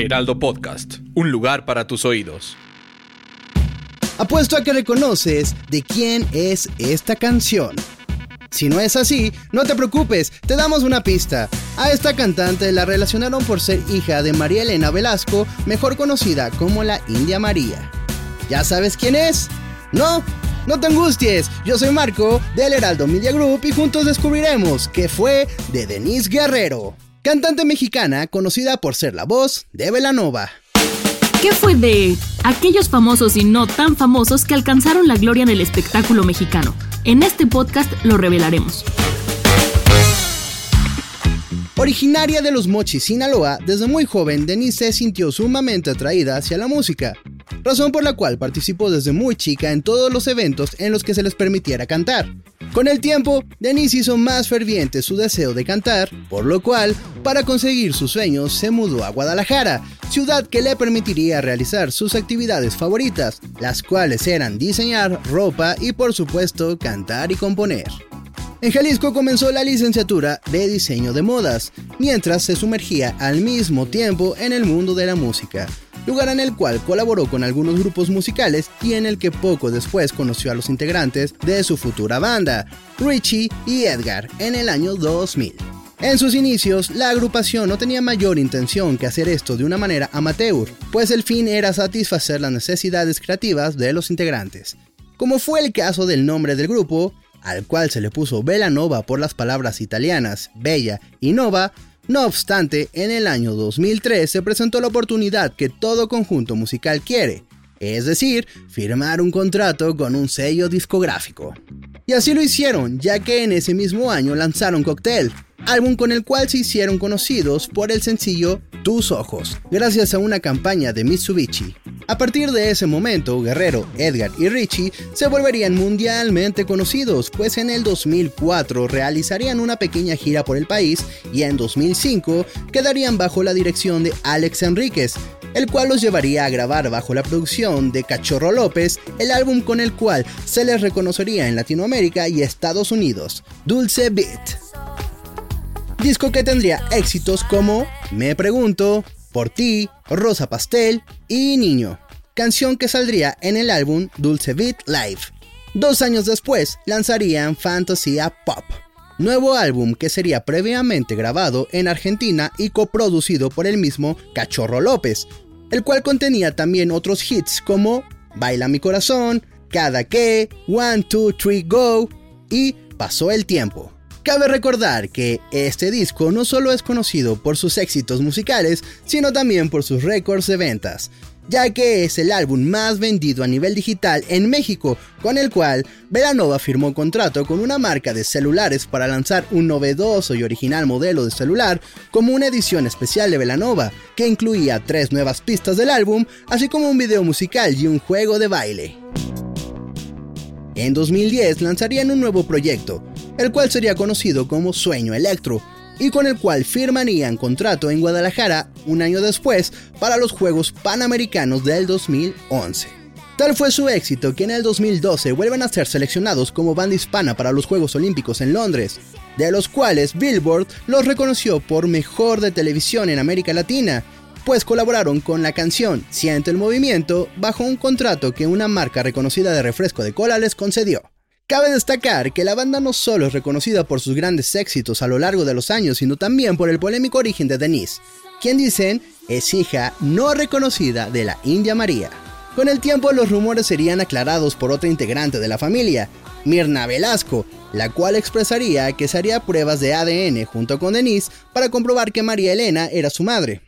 Heraldo Podcast, un lugar para tus oídos. Apuesto a que reconoces de quién es esta canción. Si no es así, no te preocupes, te damos una pista. A esta cantante la relacionaron por ser hija de María Elena Velasco, mejor conocida como la India María. ¿Ya sabes quién es? ¿No? No te angusties, yo soy Marco del Heraldo Media Group y juntos descubriremos qué fue de Denise Guerrero, cantante mexicana conocida por ser la voz de Velanova. ¿Qué fue de aquellos famosos y no tan famosos que alcanzaron la gloria en el espectáculo mexicano? En este podcast lo revelaremos. Originaria de los Mochis, Sinaloa, desde muy joven Denise se sintió sumamente atraída hacia la música, razón por la cual participó desde muy chica en todos los eventos en los que se les permitiera cantar. Con el tiempo, Denise hizo más ferviente su deseo de cantar, por lo cual, para conseguir sus sueños, se mudó a Guadalajara, ciudad que le permitiría realizar sus actividades favoritas, las cuales eran diseñar ropa y por supuesto cantar y componer. En Jalisco comenzó la licenciatura de diseño de modas, mientras se sumergía al mismo tiempo en el mundo de la música, lugar en el cual colaboró con algunos grupos musicales y en el que poco después conoció a los integrantes de su futura banda, Richie y Edgar, en el año 2000. En sus inicios, la agrupación no tenía mayor intención que hacer esto de una manera amateur, pues el fin era satisfacer las necesidades creativas de los integrantes. Como fue el caso del nombre del grupo, al cual se le puso Nova por las palabras italianas bella y nova, no obstante, en el año 2003 se presentó la oportunidad que todo conjunto musical quiere, es decir, firmar un contrato con un sello discográfico. Y así lo hicieron, ya que en ese mismo año lanzaron Cocktail, álbum con el cual se hicieron conocidos por el sencillo Tus Ojos, gracias a una campaña de Mitsubishi. A partir de ese momento, Guerrero, Edgar y Richie se volverían mundialmente conocidos, pues en el 2004 realizarían una pequeña gira por el país y en 2005 quedarían bajo la dirección de Alex Enríquez, el cual los llevaría a grabar bajo la producción de Cachorro López el álbum con el cual se les reconocería en Latinoamérica y Estados Unidos, Dulce Beat. Disco que tendría éxitos como Me Pregunto, Por Ti, Rosa Pastel y Niño, canción que saldría en el álbum Dulce Beat Live. Dos años después lanzarían Fantasía Pop, nuevo álbum que sería previamente grabado en Argentina y coproducido por el mismo Cachorro López, el cual contenía también otros hits como Baila mi corazón, Cada que, One, Two, Three, Go y Pasó el tiempo. Cabe recordar que este disco no solo es conocido por sus éxitos musicales, sino también por sus récords de ventas, ya que es el álbum más vendido a nivel digital en México, con el cual Velanova firmó contrato con una marca de celulares para lanzar un novedoso y original modelo de celular como una edición especial de Velanova, que incluía tres nuevas pistas del álbum, así como un video musical y un juego de baile. En 2010 lanzarían un nuevo proyecto, el cual sería conocido como Sueño Electro, y con el cual firmarían contrato en Guadalajara un año después para los Juegos Panamericanos del 2011. Tal fue su éxito que en el 2012 vuelven a ser seleccionados como banda hispana para los Juegos Olímpicos en Londres, de los cuales Billboard los reconoció por mejor de televisión en América Latina, pues colaboraron con la canción Siente el Movimiento bajo un contrato que una marca reconocida de refresco de cola les concedió. Cabe destacar que la banda no solo es reconocida por sus grandes éxitos a lo largo de los años, sino también por el polémico origen de Denise, quien dicen es hija no reconocida de la India María. Con el tiempo los rumores serían aclarados por otra integrante de la familia, Mirna Velasco, la cual expresaría que se haría pruebas de ADN junto con Denise para comprobar que María Elena era su madre.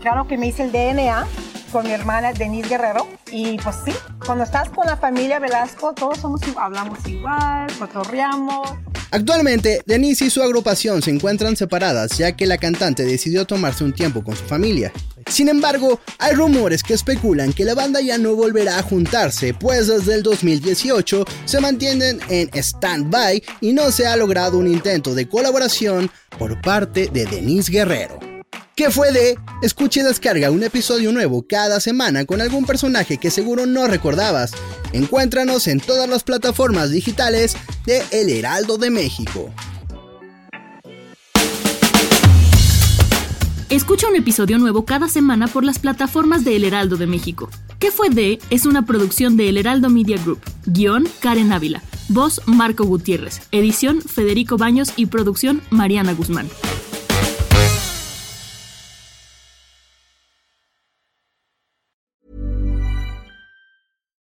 Claro que me hice el DNA con mi hermana Denise Guerrero. Y pues sí, cuando estás con la familia Velasco, todos somos hablamos igual, cotorreamos. Actualmente, Denise y su agrupación se encuentran separadas ya que la cantante decidió tomarse un tiempo con su familia. Sin embargo, hay rumores que especulan que la banda ya no volverá a juntarse, pues desde el 2018 se mantienen en stand-by y no se ha logrado un intento de colaboración por parte de Denise Guerrero. ¿Qué fue de? Escuche y descarga un episodio nuevo cada semana con algún personaje que seguro no recordabas. Encuéntranos en todas las plataformas digitales de El Heraldo de México. Escucha un episodio nuevo cada semana por las plataformas de El Heraldo de México. ¿Qué fue de? Es una producción de El Heraldo Media Group. Guión Karen Ávila. Voz Marco Gutiérrez. Edición Federico Baños y producción Mariana Guzmán.